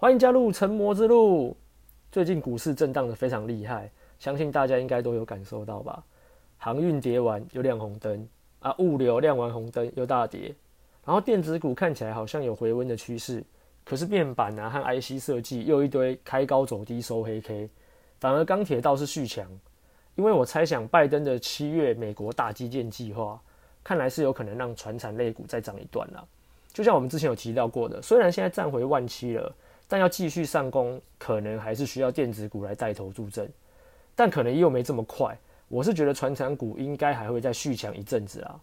欢迎加入成魔之路。最近股市震荡得非常厉害，相信大家应该都有感受到吧？航运跌完又亮红灯啊，物流亮完红灯又大跌，然后电子股看起来好像有回温的趋势，可是面板啊和 IC 设计又一堆开高走低收黑 K，反而钢铁倒是续强。因为我猜想，拜登的七月美国大基建计划，看来是有可能让船产类股再涨一段了。就像我们之前有提到过的，虽然现在站回万七了，但要继续上攻，可能还是需要电子股来带头助阵，但可能又没这么快。我是觉得传产股应该还会再续强一阵子啊。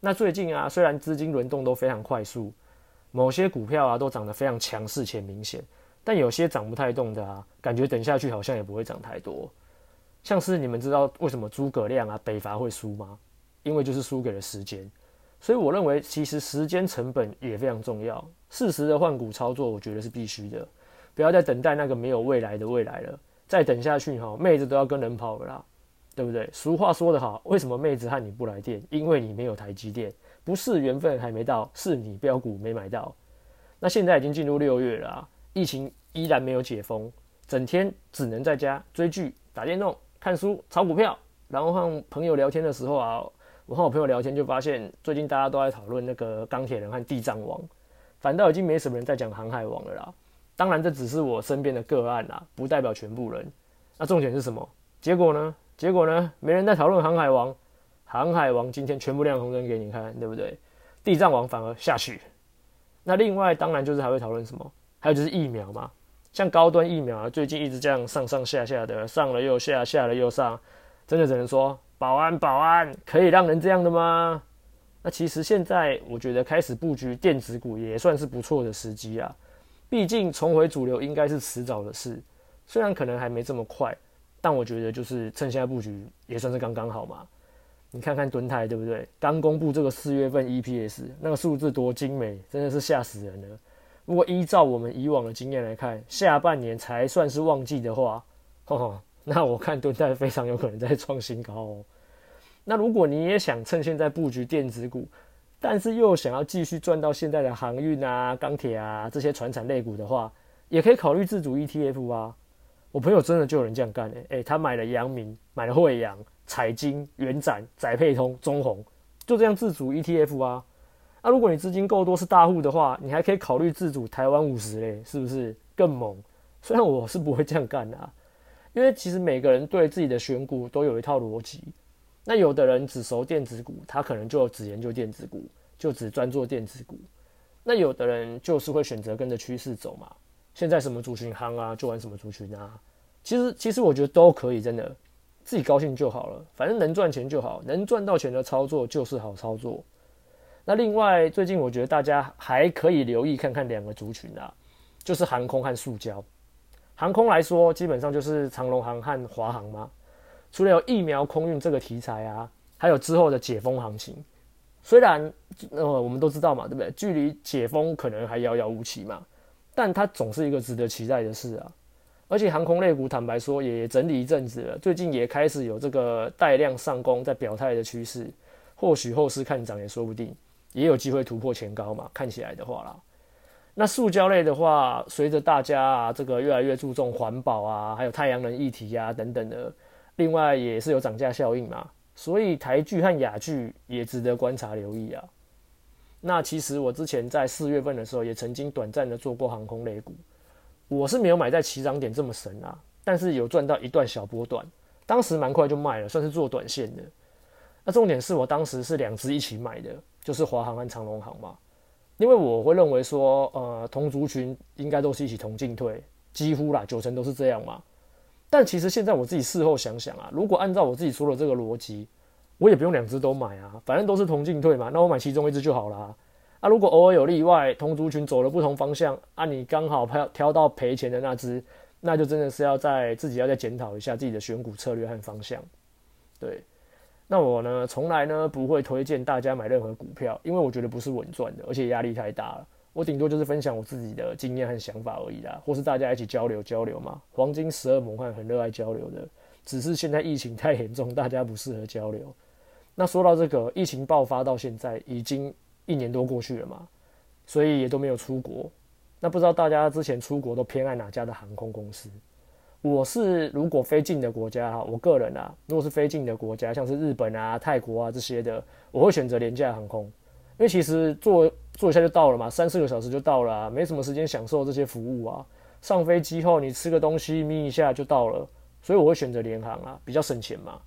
那最近啊，虽然资金轮动都非常快速，某些股票啊都涨得非常强势且明显，但有些涨不太动的啊，感觉等下去好像也不会涨太多。像是你们知道为什么诸葛亮啊北伐会输吗？因为就是输给了时间。所以我认为其实时间成本也非常重要，适时的换股操作，我觉得是必须的。不要再等待那个没有未来的未来了，再等下去哈，妹子都要跟人跑了啦，对不对？俗话说得好，为什么妹子和你不来电？因为你没有台积电，不是缘分还没到，是你标股没买到。那现在已经进入六月了啊，疫情依然没有解封，整天只能在家追剧、打电动。看书、炒股票，然后和朋友聊天的时候啊，我和我朋友聊天就发现，最近大家都在讨论那个钢铁人和地藏王，反倒已经没什么人在讲航海王了啦。当然，这只是我身边的个案啦，不代表全部人。那重点是什么？结果呢？结果呢？没人在讨论航海王，航海王今天全部亮红灯给你看，对不对？地藏王反而下去。那另外，当然就是还会讨论什么？还有就是疫苗嘛。像高端疫苗啊，最近一直这样上上下下的，上了又下，下了又上，真的只能说保安保安，可以让人这样的吗？那其实现在我觉得开始布局电子股也算是不错的时机啊，毕竟重回主流应该是迟早的事，虽然可能还没这么快，但我觉得就是趁现在布局也算是刚刚好嘛。你看看蹲泰对不对？刚公布这个四月份 EPS，那个数字多精美，真的是吓死人了。如果依照我们以往的经验来看，下半年才算是旺季的话，呵呵，那我看敦泰非常有可能在创新高哦。那如果你也想趁现在布局电子股，但是又想要继续赚到现在的航运啊、钢铁啊这些传产类股的话，也可以考虑自主 ETF 啊。我朋友真的就有人这样干诶、欸欸，他买了阳明、买了惠阳、彩金、元展、载配通、中鸿，就这样自主 ETF 啊。那、如果你资金够多是大户的话，你还可以考虑自主台湾五十嘞，是不是更猛？虽然我是不会这样干的啊，因为其实每个人对自己的选股都有一套逻辑。那有的人只熟电子股，他可能就只研究电子股，就只专做电子股。那有的人就是会选择跟着趋势走嘛。现在什么族群夯啊，就玩什么族群啊。其实其实我觉得都可以，真的自己高兴就好了，反正能赚钱就好，能赚到钱的操作就是好操作。那另外，最近我觉得大家还可以留意看看两个族群啊，就是航空和塑胶。航空来说，基本上就是长龙航和华航嘛。除了有疫苗空运这个题材啊，还有之后的解封行情。虽然呃我们都知道嘛，对不对？距离解封可能还遥遥无期嘛，但它总是一个值得期待的事啊。而且航空类股坦白说也整理一阵子了，最近也开始有这个带量上攻在表态的趋势，或许后市看涨也说不定。也有机会突破前高嘛？看起来的话啦，那塑胶类的话，随着大家啊这个越来越注重环保啊，还有太阳能议题啊等等的，另外也是有涨价效应嘛，所以台聚和亚聚也值得观察留意啊。那其实我之前在四月份的时候也曾经短暂的做过航空类股，我是没有买在起涨点这么神啊，但是有赚到一段小波段，当时蛮快就卖了，算是做短线的。那重点是我当时是两只一起买的。就是华航和长荣航嘛，因为我会认为说，呃，同族群应该都是一起同进退，几乎啦，九成都是这样嘛。但其实现在我自己事后想想啊，如果按照我自己说的这个逻辑，我也不用两只都买啊，反正都是同进退嘛，那我买其中一只就好啦。啊，如果偶尔有例外，同族群走了不同方向，啊，你刚好挑挑到赔钱的那只，那就真的是要在自己要再检讨一下自己的选股策略和方向，对。那我呢，从来呢不会推荐大家买任何股票，因为我觉得不是稳赚的，而且压力太大了。我顶多就是分享我自己的经验和想法而已啦，或是大家一起交流交流嘛。黄金十二猛汉很热爱交流的，只是现在疫情太严重，大家不适合交流。那说到这个疫情爆发到现在已经一年多过去了嘛，所以也都没有出国。那不知道大家之前出国都偏爱哪家的航空公司？我是如果非近的国家哈，我个人啊，如果是非近的国家，像是日本啊、泰国啊这些的，我会选择廉价航空，因为其实坐坐一下就到了嘛，三四个小时就到了，没什么时间享受这些服务啊。上飞机后你吃个东西，眯一下就到了，所以我会选择廉航啊，比较省钱嘛。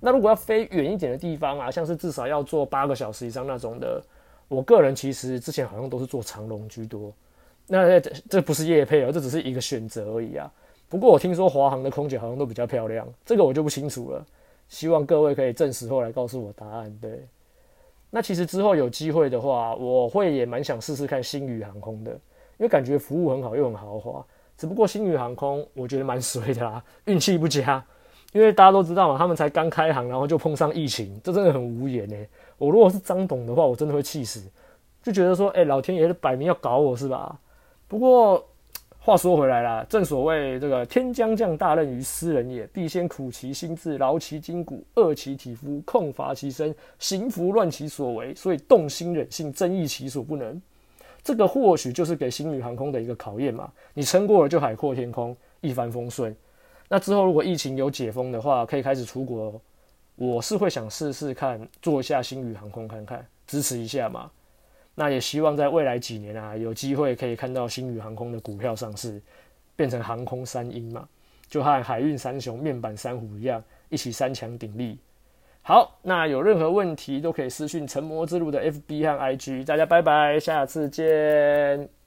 那如果要飞远一点的地方啊，像是至少要坐八个小时以上那种的，我个人其实之前好像都是坐长龙居多。那这这不是业配哦，这只是一个选择而已啊。不过我听说华航的空姐好像都比较漂亮，这个我就不清楚了。希望各位可以证实后来告诉我答案。对，那其实之后有机会的话，我会也蛮想试试看星宇航空的，因为感觉服务很好又很豪华。只不过星宇航空我觉得蛮衰的啦，运气不佳。因为大家都知道嘛，他们才刚开航，然后就碰上疫情，这真的很无言呢。我如果是张董的话，我真的会气死，就觉得说，哎，老天爷摆明要搞我是吧？不过。话说回来啦，正所谓这个天将降大任于斯人也，必先苦其心志，劳其筋骨，饿其体肤，空乏其身，行拂乱其所为，所以动心忍性，增益其所不能。这个或许就是给星宇航空的一个考验嘛。你撑过了就海阔天空，一帆风顺。那之后如果疫情有解封的话，可以开始出国，我是会想试试看，坐一下星宇航空看看，支持一下嘛。那也希望在未来几年啊，有机会可以看到星宇航空的股票上市，变成航空三鹰嘛，就和海运三雄、面板三虎一样，一起三强鼎立。好，那有任何问题都可以私讯成魔之路的 FB 和 IG，大家拜拜，下次见。